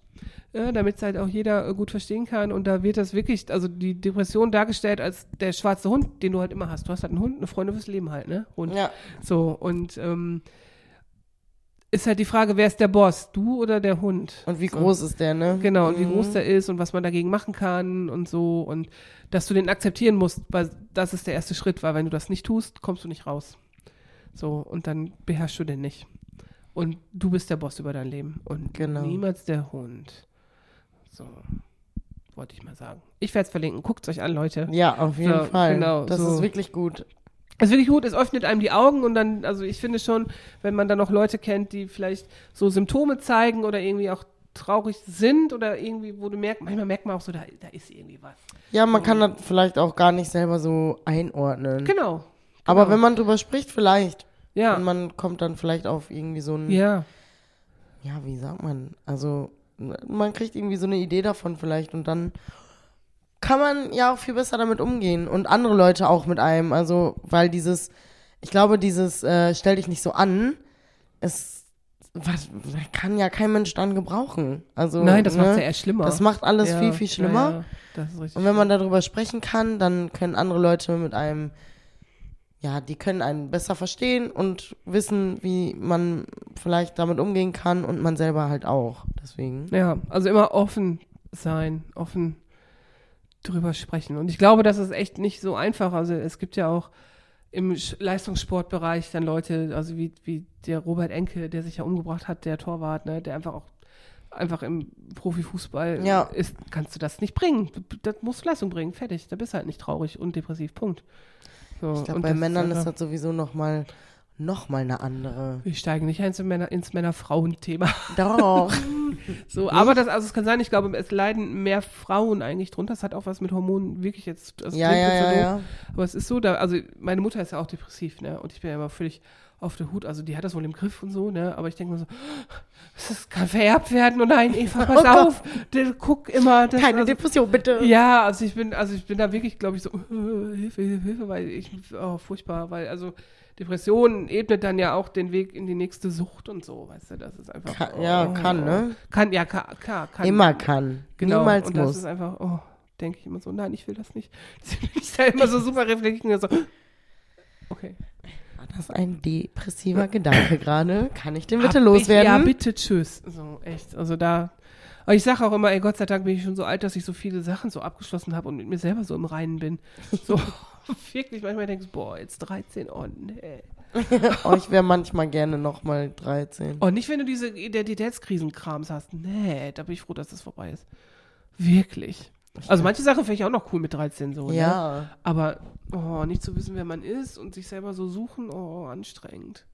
Ja, damit es halt auch jeder äh, gut verstehen kann. Und da wird das wirklich, also die Depression dargestellt als der schwarze Hund, den du halt immer hast. Du hast halt einen Hund, eine Freunde fürs Leben halt, ne? Hund.
ja,
So, und ähm, ist halt die Frage, wer ist der Boss? Du oder der Hund?
und wie
so.
groß ist der, ne?
Genau, und wie
Mhm.
groß der ist und was man dagegen machen kann und so. Und dass du den akzeptieren musst, weil das ist der erste Schritt, weil wenn du das nicht tust, kommst du nicht raus. So, und dann beherrschst du den nicht. Und du bist der Boss über dein Leben und
Genau.
niemals der Hund. So, wollte ich mal sagen. Ich werde es verlinken. Guckt es euch an, Leute.
Ja, auf jeden
So,
Fall.
genau,
das
so.
ist wirklich gut.
Es ist wirklich gut, es öffnet einem die Augen und dann, also ich finde schon, wenn man dann noch Leute kennt, die vielleicht so Symptome zeigen oder irgendwie auch traurig sind oder irgendwie, wo du merkst, manchmal merkt man auch so, da, da ist irgendwie was.
Ja, man kann das vielleicht auch gar nicht selber so einordnen.
Genau.
Aber
genau.
wenn man drüber spricht, vielleicht.
Ja.
Und man kommt dann vielleicht auf irgendwie so ein,
Ja.
ja, wie sagt man? Also, man kriegt irgendwie so eine Idee davon vielleicht und dann kann man ja auch viel besser damit umgehen und andere Leute auch mit einem. Also, weil dieses, ich glaube, dieses äh, stell dich nicht so an, es was, kann ja kein Mensch dann gebrauchen. Also,
Nein, das
ne?
macht ja eher schlimmer.
Das macht alles
ja,
viel, viel schlimmer.
Ja, ja. Das ist richtig.
Und wenn man darüber sprechen kann, dann können andere Leute mit einem, ja, die können einen besser verstehen und wissen, wie man vielleicht damit umgehen kann und man selber halt auch. Deswegen.
Ja, also immer offen sein, offen drüber sprechen. Und ich glaube, das ist echt nicht so einfach. Also es gibt ja auch im Leistungssportbereich dann Leute, also wie, wie der Robert Enke, der sich ja umgebracht hat, der Torwart, ne, der einfach auch einfach im Profifußball
Ja.
ist, kannst du das nicht bringen. Das musst du Leistung bringen, fertig. Da bist du halt nicht traurig und depressiv, Punkt. So,
Ich glaube, bei Männern ist
einfach-
das sowieso nochmal noch mal eine andere.
wir steigen nicht ins Männer- ins Männer-Frauen-Thema.
Doch. <laughs>
So, aber das, also es kann sein, ich glaube, es leiden mehr Frauen eigentlich drunter. Das hat auch was mit Hormonen wirklich jetzt. Das
ja,
klingt
ja,
so
ja,
doof,
ja.
Aber es ist so, da, also meine Mutter ist ja auch depressiv, ne? Und ich bin ja immer völlig auf der Hut. Also die hat das wohl im Griff und so, ne? Aber ich denke mir so, <gasps> das kann vererbt werden. Und nein, Eva, <laughs> pass
Oh
auf. Der, guck immer. Das,
Keine
also,
Depression, bitte.
ja, also ich bin, also ich bin da wirklich, glaube ich, so, äh, <laughs> Hilfe, Hilfe, Hilfe, weil ich, oh, furchtbar, weil, also Depression ebnet dann ja auch den Weg in die nächste Sucht und so, weißt du, das ist einfach.
Kann, ja,
oh,
kann, ne?
Kann, ja, kann, kann, kann.
Immer kann.
Genau,
Niemals
und das
muss.
ist einfach, oh, denke ich immer so, nein, ich will das nicht. <laughs> Ich da immer so super reflektiert und so, <gasps> okay.
Das ein depressiver Gedanke gerade? Kann ich den
Hab
bitte
Ich,
loswerden?
ja, bitte, tschüss. So, echt, also da, aber ich sage auch immer, ey, Gott sei Dank bin ich schon so alt, dass ich so viele Sachen so abgeschlossen habe und mit mir selber so im Reinen bin. So, <laughs> wirklich, manchmal denkst du, boah, jetzt 13, oh nee.
oh, ich wäre manchmal gerne nochmal 13.
Und nicht, wenn du diese Identitätskrisenkrams hast. Nee, da bin ich froh, dass das vorbei ist. Wirklich. Also manche Sachen finde ich auch noch cool mit 13 so. Ne?
Ja.
Aber oh, nicht zu wissen, wer man ist und sich selber so suchen, oh, anstrengend.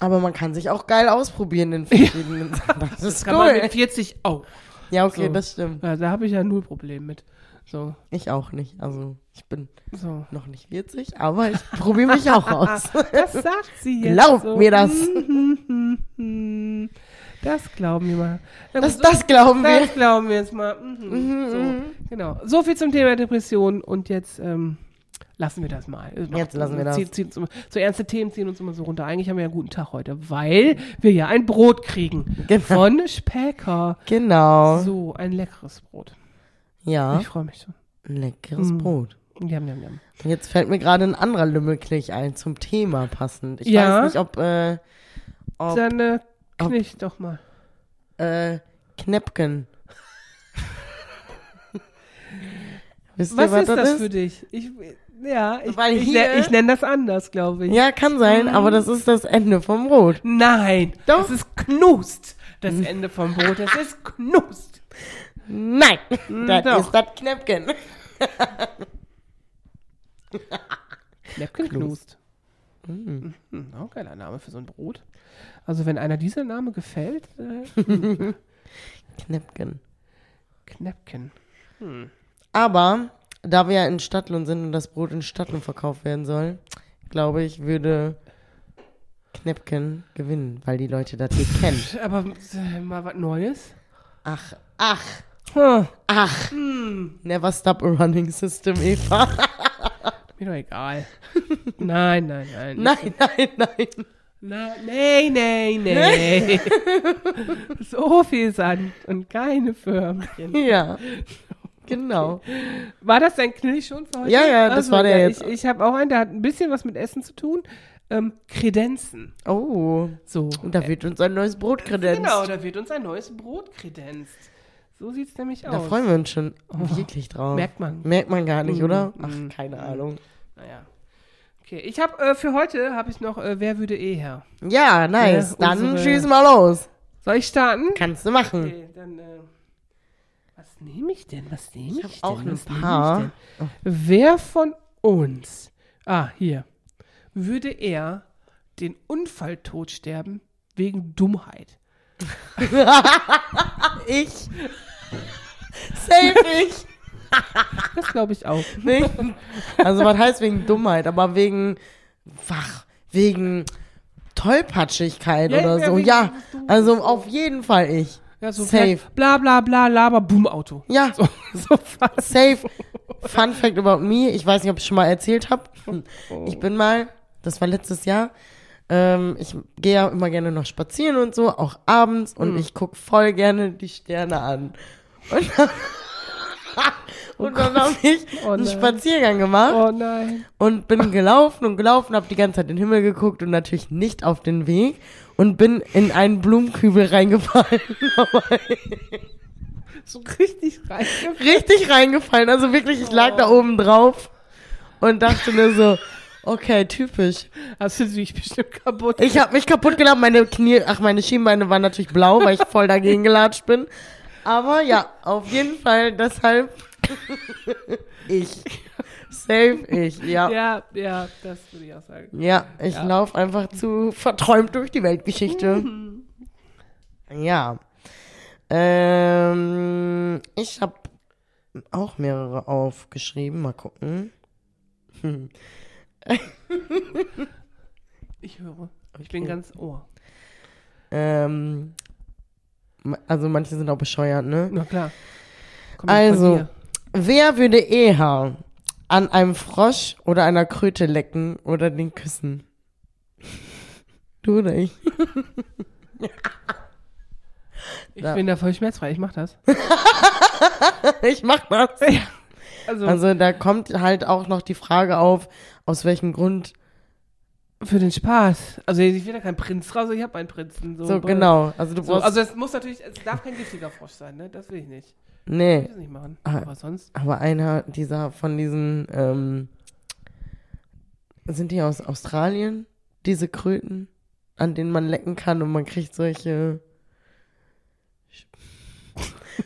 Aber man kann sich auch geil ausprobieren in <laughs> verschiedenen Sachen. Das ist
Kann man
cool.
mit 40 auch.
Ja, okay,
So.
das stimmt.
Ja, da habe ich ja null Problem mit. So,
Ich auch nicht. Also, ich bin
so.
noch nicht 40, aber ich probiere mich auch <laughs> aus.
Das sagt sie jetzt.
Glaub
so.
mir das.
Mhm. Das glauben wir mal.
Das,
gut,
das glauben wir.
Das glauben wir jetzt mal. Mhm. So, genau. So viel zum Thema Depression und jetzt ähm, lassen wir das mal.
Jetzt lassen wir das.
Zieht uns immer, so ernste Themen ziehen uns immer so runter. Eigentlich haben wir ja einen guten Tag heute, weil wir ja ein Brot kriegen
Genau.
von Späcker.
Genau.
So, ein leckeres Brot.
Ja,
Ich freue mich schon.
ein leckeres
Mm.
Brot.
Jam, jam, jam.
Jetzt fällt mir gerade ein anderer Lümmelklich ein zum Thema passend. Ich
Ja.
weiß nicht, ob, äh, ob
Dann
ob-
knisch doch mal.
äh, Knäppken. <laughs> Wisst ihr,
Was ist
das ist?
für dich? Ich, ja, ich,
Weil
ich,
hier-
ich nenne das anders, glaube ich.
Ja, kann sein, aber das ist das Ende vom Brot.
Nein,
Doch.
das ist knust. Das Ende vom Brot, das ist knust.
Nein, das
doch.
ist das Knäppchen.
Knäppchenknust. Mhm. Auch geiler Name für so ein Brot. Also wenn einer dieser Name gefällt, äh, <laughs>
Knäppchen.
Knäppchen.
Aber da wir ja in Stadtlohn sind und das Brot in Stadtlohn verkauft werden soll, glaube ich, würde Knäppchen gewinnen, weil die Leute das hier kennen.
Aber äh, mal was Neues.
Ach, ach,
Huh,
ach. Never stop a running system, Eva.
mir doch egal. Nein, nein, nein. <laughs>
nein, nein, nein.
Na, nee, nee, nee. <laughs> so viel Sand und keine Förmchen. <laughs>
Ja, <laughs> genau.
War das dein Knill schon für heute?
Ja, ja, das war der
ja,
jetzt.
Ich, ich habe auch einen, der hat ein bisschen was mit Essen zu tun. Ähm, Kredenzen.
Oh,
So.
und da wird uns ein neues Brot kredenzt.
Genau, da wird uns ein neues Brot kredenzt. So sieht's nämlich
Da
aus.
freuen wir uns schon wirklich drauf.
Merkt man.
Merkt man gar nicht,
Mm,
oder?
mm,
Ach, keine Ahnung.
Naja. Okay, ich habe äh, für heute habe ich noch äh, Wer würde eh her?
Ja, nice.
Ja,
Dann
unsere-
schieß mal los.
Soll ich starten?
Kannst du machen.
Okay, dann äh, was nehme ich denn? Was nehme ich,
hab
denn?
auch ein
Was
paar.
Ich denn? Wer von uns, ah, hier, würde er den Unfalltod sterben wegen Dummheit? <laughs>
Ich. Safe ich.
Das glaube ich auch. <laughs>
Nicht? Also, was heißt wegen Dummheit? Aber wegen, wach, wegen Tollpatschigkeit
Ja,
oder
ja,
so.
wegen
Ja, also auf jeden Fall ich.
Ja, so
Safe.
Bla bla bla laber Boom Auto.
Ja, <laughs>
So, fast.
safe. Fun Fact about me. Ich weiß nicht, ob ich schon mal erzählt habe.
Oh.
Ich bin mal, das war letztes Jahr, ähm, ich gehe ja immer gerne noch spazieren und so, auch abends. Und
Hm.
ich guck voll gerne die Sterne an. Und <laughs> und dann habe ich
Oh
einen. Spaziergang gemacht.
Oh nein.
und bin gelaufen und gelaufen, habe die ganze Zeit in den Himmel geguckt und natürlich nicht auf den Weg und bin in einen Blumenkübel reingefallen. <laughs>
So richtig rein.
Richtig reingefallen, also wirklich, ich lag da oben drauf und dachte mir so, okay, typisch.
Hast du dich bestimmt kaputt.
Ich habe mich kaputt gelacht, meine Knie, ach, meine Schienbeine waren natürlich blau, weil ich voll dagegen gelatscht bin. Aber ja, auf jeden Fall deshalb <laughs> ich. Safe ich, ja.
Ja, ja, das würde ich auch sagen.
Ja, ich
Ja.
laufe einfach zu verträumt durch die Weltgeschichte. <laughs> Ja. Ähm, ich habe auch mehrere aufgeschrieben. Mal gucken.
Ich höre. Ich bin
Okay.
ganz ohr.
Ähm, also manche sind auch bescheuert, ne?
Na klar. Komm jetzt von
Also, wer würde eher an einem Frosch oder einer Kröte lecken oder den küssen? <laughs> Du oder ich?
Ich
da-
bin da voll schmerzfrei. Ich mach das. <laughs>
Ich mach das.
Also,
Also da kommt halt auch noch die Frage auf, aus welchem Grund.
Für den Spaß. Also, ich will da kein Prinz raus. Ich habe einen Prinzen. So,
So, genau. Also du
So,
brauchst.
also, es muss natürlich, es darf kein giftiger Frosch sein, ne? Das will ich nicht. Ich will
nee,
nicht machen.
Ah.
Aber sonst.
aber einer dieser von diesen, ähm, sind die aus Australien? Diese Kröten, an denen man lecken kann und man kriegt solche.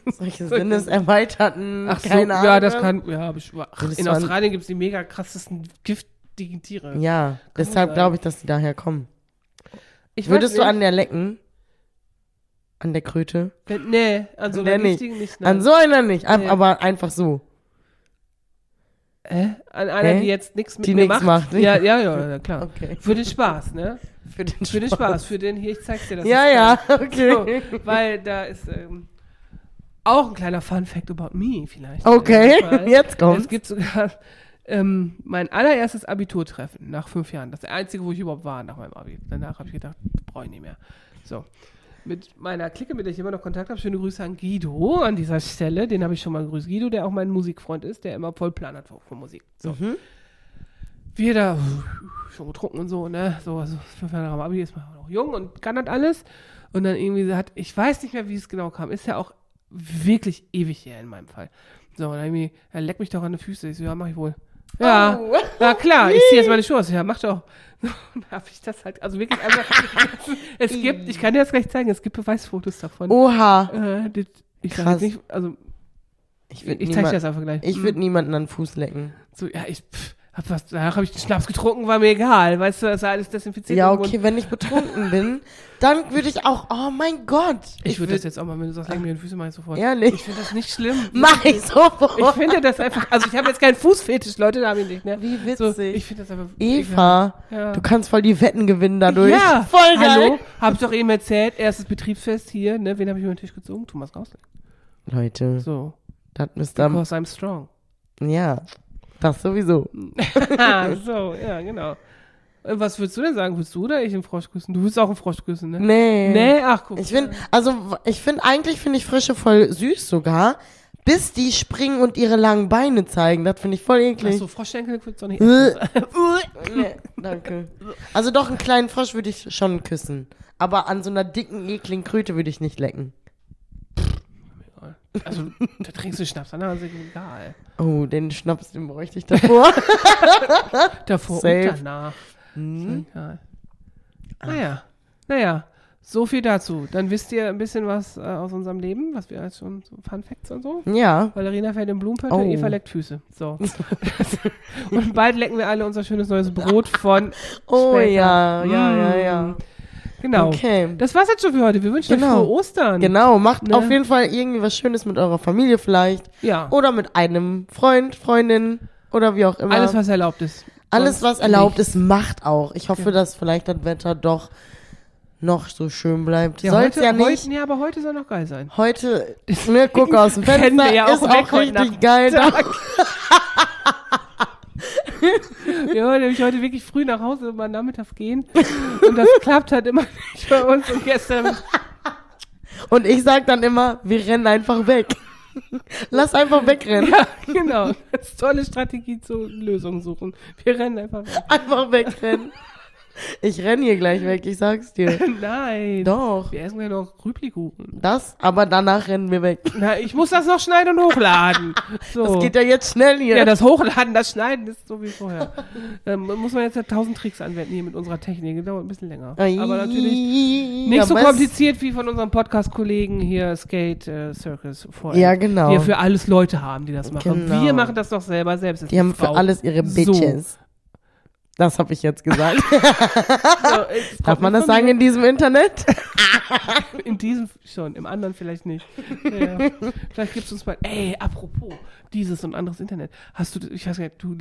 <laughs> solche sinneserweiterten.
Ach so,
keine Ahnung.
ja, das kann, ja, ich, ach, in Australien gibt es die mega krassesten giftigen Tiere.
Ja, deshalb
sein.
glaube ich, dass die daher kommen.
Ich
Würdest du an der lecken? An der Kröte?
Nee, an so
An der
einer
nicht.
nicht.
An so einer nicht,
Nee.
aber einfach so.
Hä? An einer,
Hä?
die jetzt nichts mit
Die
mir macht.
macht.
Ja, ja, ja, ja, klar.
Okay.
Für den Spaß, ne? <laughs>
Für den
Für den Spaß, für den hier, ich zeig's dir das.
Ja, ja, <laughs> okay.
So, weil da ist ähm, auch ein kleiner Fun Fact about me vielleicht.
Okay, jetzt kommt's.
Es gibt sogar ähm, mein allererstes Abiturtreffen nach fünf Jahren. Das einzige, wo ich überhaupt war nach meinem Abi. Danach habe ich gedacht, brauche ich nicht mehr. So. Mit meiner Clique, mit der ich immer noch Kontakt habe, schöne Grüße an Guido an dieser Stelle. Den habe ich schon mal gegrüßt. Guido, der auch mein Musikfreund ist, der immer voll Plan hat von Musik. So.
Mhm.
Wir da schon getrunken und so, ne? So, also fünf Jahre nach dem Abi ist man auch noch jung und kann das alles. Und dann irgendwie hat, ich weiß nicht mehr, wie es genau kam. Ist ja auch wirklich ewig her in meinem Fall. So, und dann irgendwie, er leckt mich doch an die Füße. Ich so, ja, mach ich wohl. Ja,
Oh.
ja klar, ich ziehe jetzt meine Schuhe aus. Ja, mach doch. <laughs> Und da habe ich das halt, also wirklich einfach, <laughs> es gibt, ich kann dir das gleich zeigen, es gibt Beweisfotos davon.
Oha.
Äh, das, ich
Krass.
nicht, also,
Ich würde
Ich zeig dir das einfach gleich.
ich würd niemanden an den Fuß lecken.
So, ja, ich pff, hab was, danach habe ich den Schnaps getrunken, war mir egal. Weißt du, das war alles desinfiziert.
Ja, okay, wenn ich betrunken bin, dann würde ich auch, oh mein Gott.
Ich würde
würd-
das jetzt auch mal, wenn du sagst, leg mir die Füße, mach ich sofort.
Ehrlich?
Ich finde das nicht schlimm.
Mach ich
Ich
sofort.
finde das einfach, also ich habe jetzt keinen Fußfetisch, Leute, da habe ich nicht, ne?
Wie
So,
witzig.
ich finde das einfach.
Eva,
Ja.
du kannst voll die Wetten gewinnen dadurch.
Ja,
voll geil.
Hallo, hab ich doch eben erzählt, erstes Betriebsfest hier, ne? Wen habe ich über den Tisch gezogen? Thomas Rausling.
Leute,
So,
das müsst ihr,
because I'm strong.
ja, das sowieso. <laughs>
So, ja, genau. Äh, Was würdest du denn sagen? Würdest du oder ich einen Frosch küssen? Du würdest auch einen Frosch küssen, ne?
Nee.
Nee, ach guck.
Ich finde, also ich finde eigentlich finde ich Frische voll süß sogar, bis die springen und ihre langen Beine zeigen. Das finde ich voll eklig.
Achso, Froschschenkel würdest du nicht
Äh.
essen. <laughs>
nee, danke. Also doch einen kleinen Frosch würde ich schon küssen, aber an so einer dicken ekligen Kröte würde ich nicht lecken.
Also, da trinkst du Schnaps, dann ist es egal.
Oh, den Schnaps, den bräuchte ich davor. <laughs>
Davor
Safe.
und danach. Ist egal. Naja, naja. So viel dazu. Dann wisst ihr ein bisschen was äh, aus unserem Leben, was wir als schon so Fun Facts und so.
ja.
Valerina fährt in Blumenpötte,
Oh.
Eva leckt Füße. So. <laughs> und bald lecken wir alle unser schönes neues Brot von
Oh
Später.
ja, ja, ja, ja.
Genau.
Okay.
Das war's jetzt schon für heute. Wir wünschen
Genau.
euch frohe Ostern.
Genau, macht
Ne?
auf jeden Fall irgendwie was Schönes mit eurer Familie vielleicht.
Ja.
Oder mit einem Freund, Freundin oder wie auch immer.
Alles, was erlaubt ist.
Alles, was erlaubt
nicht.
ist, macht auch. Ich hoffe, dass vielleicht das Wetter doch noch so schön bleibt.
Ja,
Soll's
heute,
ja nicht.
Heute, ja, aber heute soll noch geil sein.
Heute, <laughs> ne, guck <laughs> aus dem Fenster,
ja auch
ist auch richtig geil. <laughs>
Wir wollen nämlich heute wirklich früh nach Hause und mal nachmittags gehen. Und das klappt halt immer nicht bei uns. Und gestern,
Und ich sag dann immer, wir rennen einfach weg. Lass einfach wegrennen.
ja, genau. Das ist tolle Strategie zur Lösung suchen. Wir rennen einfach weg.
Einfach wegrennen. Ich renn hier gleich weg, ich sag's dir. <laughs>
Nein.
Doch.
Wir essen ja noch Rüblikuchen.
Das, aber danach rennen wir weg.
Na, ich muss das noch schneiden und hochladen. <laughs> So.
Das geht ja jetzt schnell hier.
ja, das Hochladen, das Schneiden ist so wie vorher. <laughs> Ähm, muss man jetzt ja tausend Tricks anwenden hier mit unserer Technik. Das dauert ein bisschen länger. Aber natürlich nicht so kompliziert wie von unserem Podcast-Kollegen hier Skate äh, Circus vorher.
Ja, genau.
Die ja für alles Leute haben, die das machen.
Genau.
Wir machen das doch selber selbst.
Die haben für alles ihre
So.
Das habe ich jetzt gesagt. <laughs>
So, es
Darf man das sagen in diesem Internet? <laughs>
In diesem schon, im anderen vielleicht nicht. Ja. vielleicht gibst du uns mal, ey, apropos, dieses und anderes Internet. Hast du, ich weiß gar nicht, du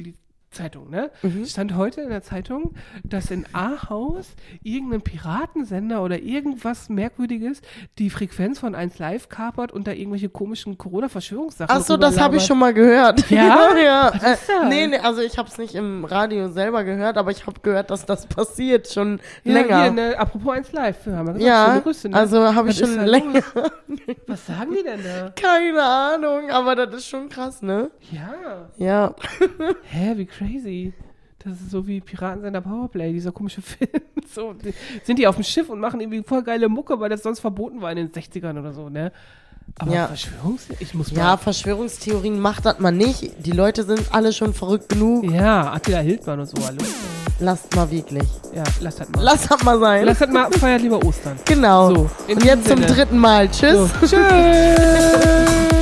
Zeitung, ne?
Mhm.
Stand heute in der Zeitung, dass in Ahaus irgendein Piratensender oder irgendwas Merkwürdiges die Frequenz von 1 Live kapert und da irgendwelche komischen Corona-Verschwörungssachen
Ach so, das habe ich schon mal gehört.
Ja? <laughs>
ja.
Was ist das?
Äh, nee, nee, also ich habe es nicht im Radio selber gehört, aber ich habe gehört, dass das passiert schon
ja,
länger.
Hier, ne, apropos 1 Live, haben wir gesagt,
ja,
schöne Grüße, ne?
also habe ich schon länger. <laughs>
Was sagen die denn da?
Keine Ahnung, aber das ist schon krass, ne?
Ja.
Ja.
Hä, wie crazy. Das ist so wie Piratensender Powerplay, dieser komische <laughs> Film. So, die, sind die auf dem Schiff und machen irgendwie voll geile Mucke, weil das sonst verboten war in den 60ern oder so, ne? Aber
Ja.
Verschwörungs... Ich muss
Ja. Verschwörungstheorien macht das mal nicht. Die Leute sind alle schon verrückt genug.
Ja, Attila Hildmann und so, hallo.
Lasst mal wirklich.
Ja, lass das mal.
Lasst das mal sein.
Lass das mal, feiert lieber Ostern.
genau.
So,
Und jetzt
diesem
zum
Sinne.
dritten Mal. Tschüss.
So, tschüss! <laughs>